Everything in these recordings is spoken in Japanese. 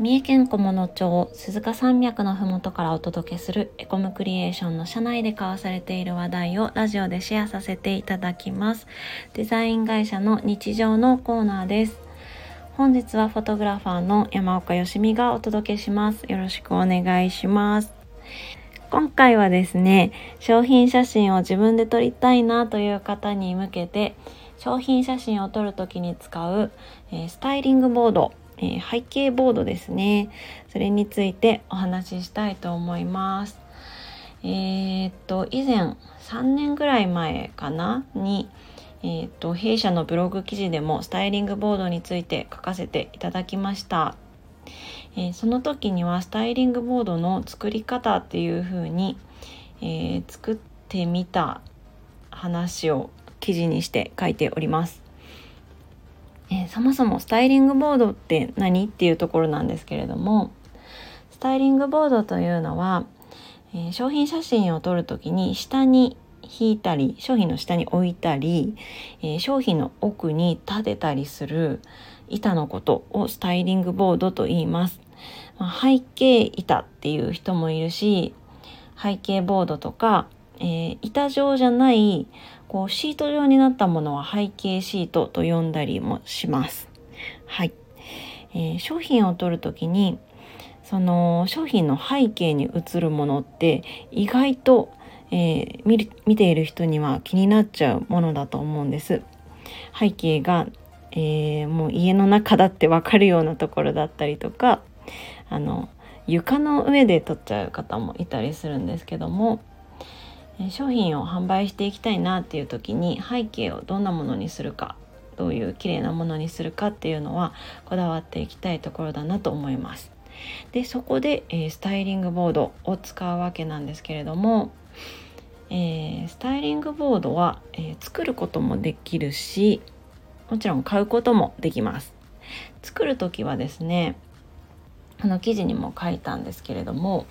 三重県菰野町鈴鹿山脈のふもとからお届けするエコムクリエーションの社内で交わされている話題をラジオでシェアさせていただきます。デザイン会社の日常のコーナーです。本日はフォトグラファーの山岡よしみがお届けします。よろしくお願いします。今回はですね商品写真を自分で撮りたいなという方に向けて商品写真を撮る時に使う、えー、スタイリングボードえー、背景ボードですね。それについてお話ししたいと思います。えー、っと以前3年ぐらい前かな？にえー、っと弊社のブログ記事でもスタイリングボードについて書かせていただきました、え、その時にはスタイリングボードの作り方っていう風に、え、作ってみた話を記事にして書いております、そもそもスタイリングボードって何？っていうところなんですけれどもスタイリングボードというのは、えー、商品写真を撮る時に下に引いたり商品の下に置いたり、えー、商品の奥に立てたりする板のことをスタイリングボードと言います。まあ、背景板っていう人もいるし背景ボードとか、えー、板状じゃないこうシート状になったものは背景シートと呼んだりもします。はい、えー、商品を取る時にその商品の背景に映るものって意外と、えー、見見ている人には気になっちゃうものだと思うんです。背景が、えー、もう家の中だってわかるようなところだったりとかあの床の上で撮っちゃう方もいたりするんですけども商品を販売していきたいなっていう時に背景をどんなものにするかどういう綺麗なものにするかっていうのはこだわっていきたいところだなと思います。でそこで、えー、スタイリングボードを使うわけなんですけれども、えー、スタイリングボードは、えー、作ることもできるしもちろん買うこともできます。作る時はですねあの記事にも書いたんですけれども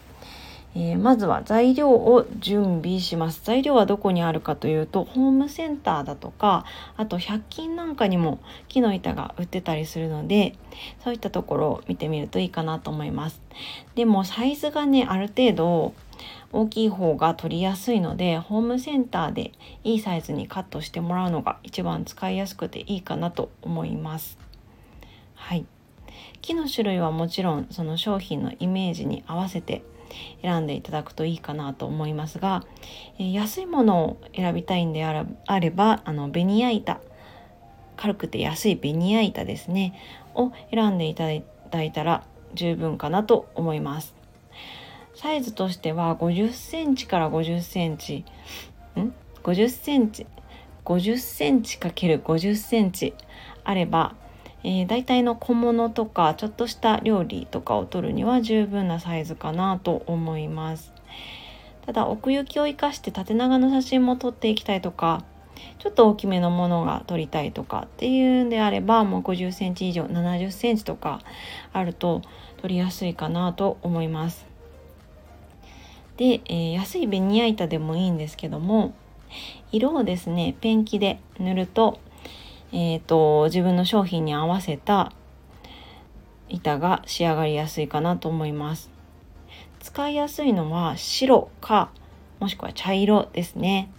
えー、まずは材料を準備します。材料はどこにあるかというとホームセンターだとかあと100均なんかにも木の板が売ってたりするのでそういったところを見てみるといいかなと思います。でもサイズがねある程度大きい方が取りやすいのでホームセンターでいいサイズにカットしてもらうのが一番使いやすくていいかなと思います。はい。木の種類はもちろんその商品のイメージに合わせて選んでいただくといいかなと思いますが、え、安いものを選びたいんであればあのベニヤ板軽くて安いベニヤ板ですねを選んでいただいたら十分かなと思います。サイズとしては50センチから50センチん？50センチ？50センチ ×50 センチあればえー、大体の小物とかちょっとした料理とかを撮るには十分なサイズかなと思います。ただ奥行きを生かして縦長の写真も撮っていきたいとかちょっと大きめのものが撮りたいとかっていうんであればもう50センチ以上70センチとかあると撮りやすいかなと思います。で、えー、安いベニヤ板でもいいんですけども色をですねペンキで塗るとえーと、自分の商品に合わせた板が仕上がりやすいかなと思います。使いやすいのは白かもしくは茶色ですね。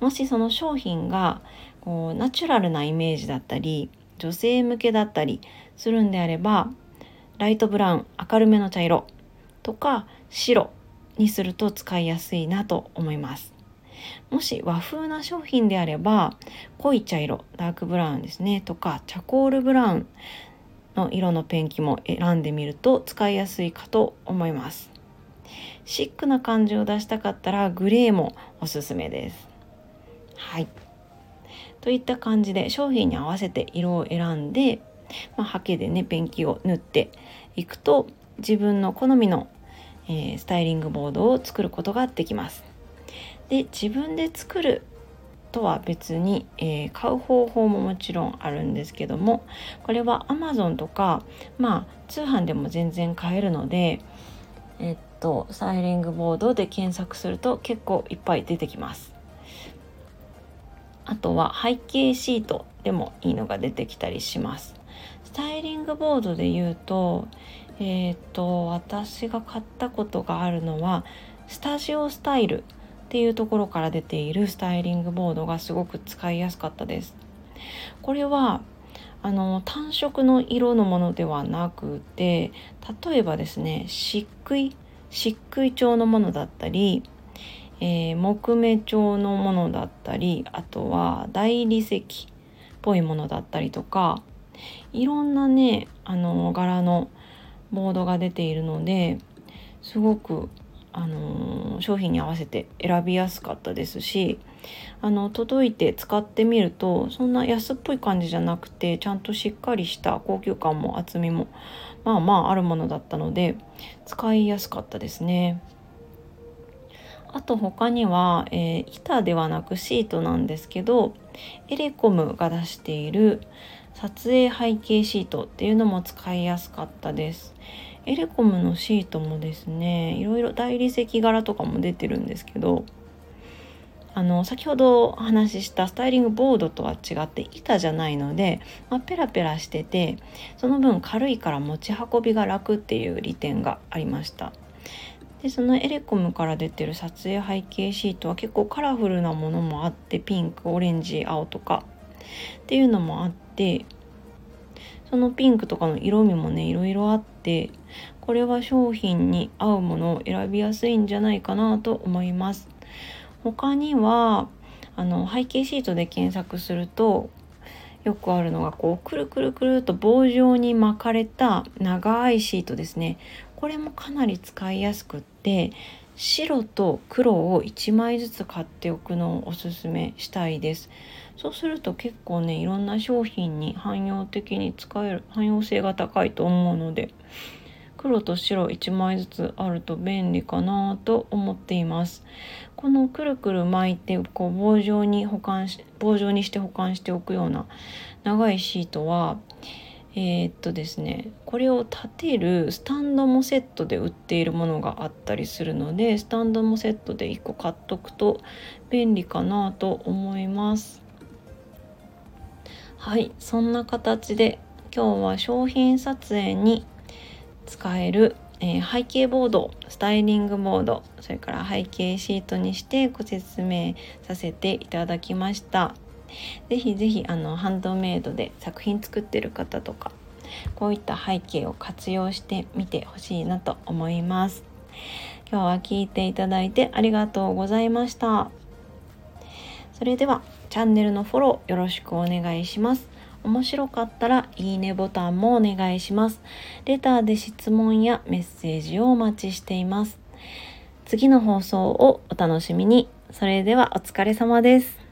もしその商品がこうナチュラルなイメージだったり女性向けだったりするんであればライトブラウン明るめの茶色とか白にすると使いやすいなと思います。もし和風な商品であれば濃い茶色ダークブラウンですねとかチャコールブラウンの色のペンキも選んでみると使いやすいかと思います。シックな感じを出したかったらグレーもおすすめです。はい。といった感じで商品に合わせて色を選んで、まあ、ハケでねペンキを塗っていくと自分の好みの、えー、スタイリングボードを作ることができます。で自分で作るとは別に、えー、買う方法ももちろんあるんですけどもこれは Amazon とかまあ通販でも全然買えるのでえっとスタイリングボードで検索すると結構いっぱい出てきます。あとは背景シートでもいいのが出てきたりします。スタイリングボードで言うとえっ、と私が買ったことがあるのはスタジオスタイルっていうところから出ているスタイリングボードがすごく使いやすかったです。これはあの単色の色のものではなくて例えばですね漆喰漆喰調のものだったり、えー、木目調のものだったりあとは大理石っぽいものだったりとかいろんなねあの柄のボードが出ているのですごくあの商品に合わせて選びやすかったですしあの届いて使ってみるとそんな安っぽい感じじゃなくてちゃんとしっかりした高級感も厚みもまあまああるものだったので使いやすかったですね。あと他には、えー、板ではなくシートなんですけどエレコムが出している撮影背景シートっていうのも使いやすかったです。エレコムのシートもですねいろいろ大理石柄とかも出てるんですけどあの先ほどお話ししたスタイリングボードとは違って板じゃないので、まあ、ペラペラしててその分軽いから持ち運びが楽っていう利点がありました。でそのエレコムから出てる撮影背景シートは結構カラフルなものもあってピンクオレンジ青とかっていうのもあってそのピンクとかの色味もねいろいろあってこれは商品に合うものを選びやすいんじゃないかなと思います。他にはあの背景シートで検索するとよくあるのがこうくるくるくると棒状に巻かれた長いシートですね。これもかなり使いやすくって白と黒を1枚ずつ買っておくのをおすすめしたいです。そうすると結構ねいろんな商品に汎用的に使える汎用性が高いと思うので黒と白1枚ずつあると便利かなと思っています。このくるくる巻いてこう棒状に保管し棒状にして保管しておくような長いシートはえー、っとですねこれを立てるスタンドもセットで売っているものがあったりするのでスタンドもセットで1個買っとくと便利かなと思います。はいそんな形で今日は商品撮影に使える、えー、背景ボードスタイリングボードそれから背景シートにしてご説明させていただきました。是非是非あのハンドメイドで作品作ってる方とかこういった背景を活用してみてほしいなと思います。今日は聞いていただいてありがとうございました。それではチャンネルのフォローよろしくお願いします。面白かったらいいねボタンもお願いします。レターで質問やメッセージをお待ちしています。次の放送をお楽しみに。それではお疲れ様です。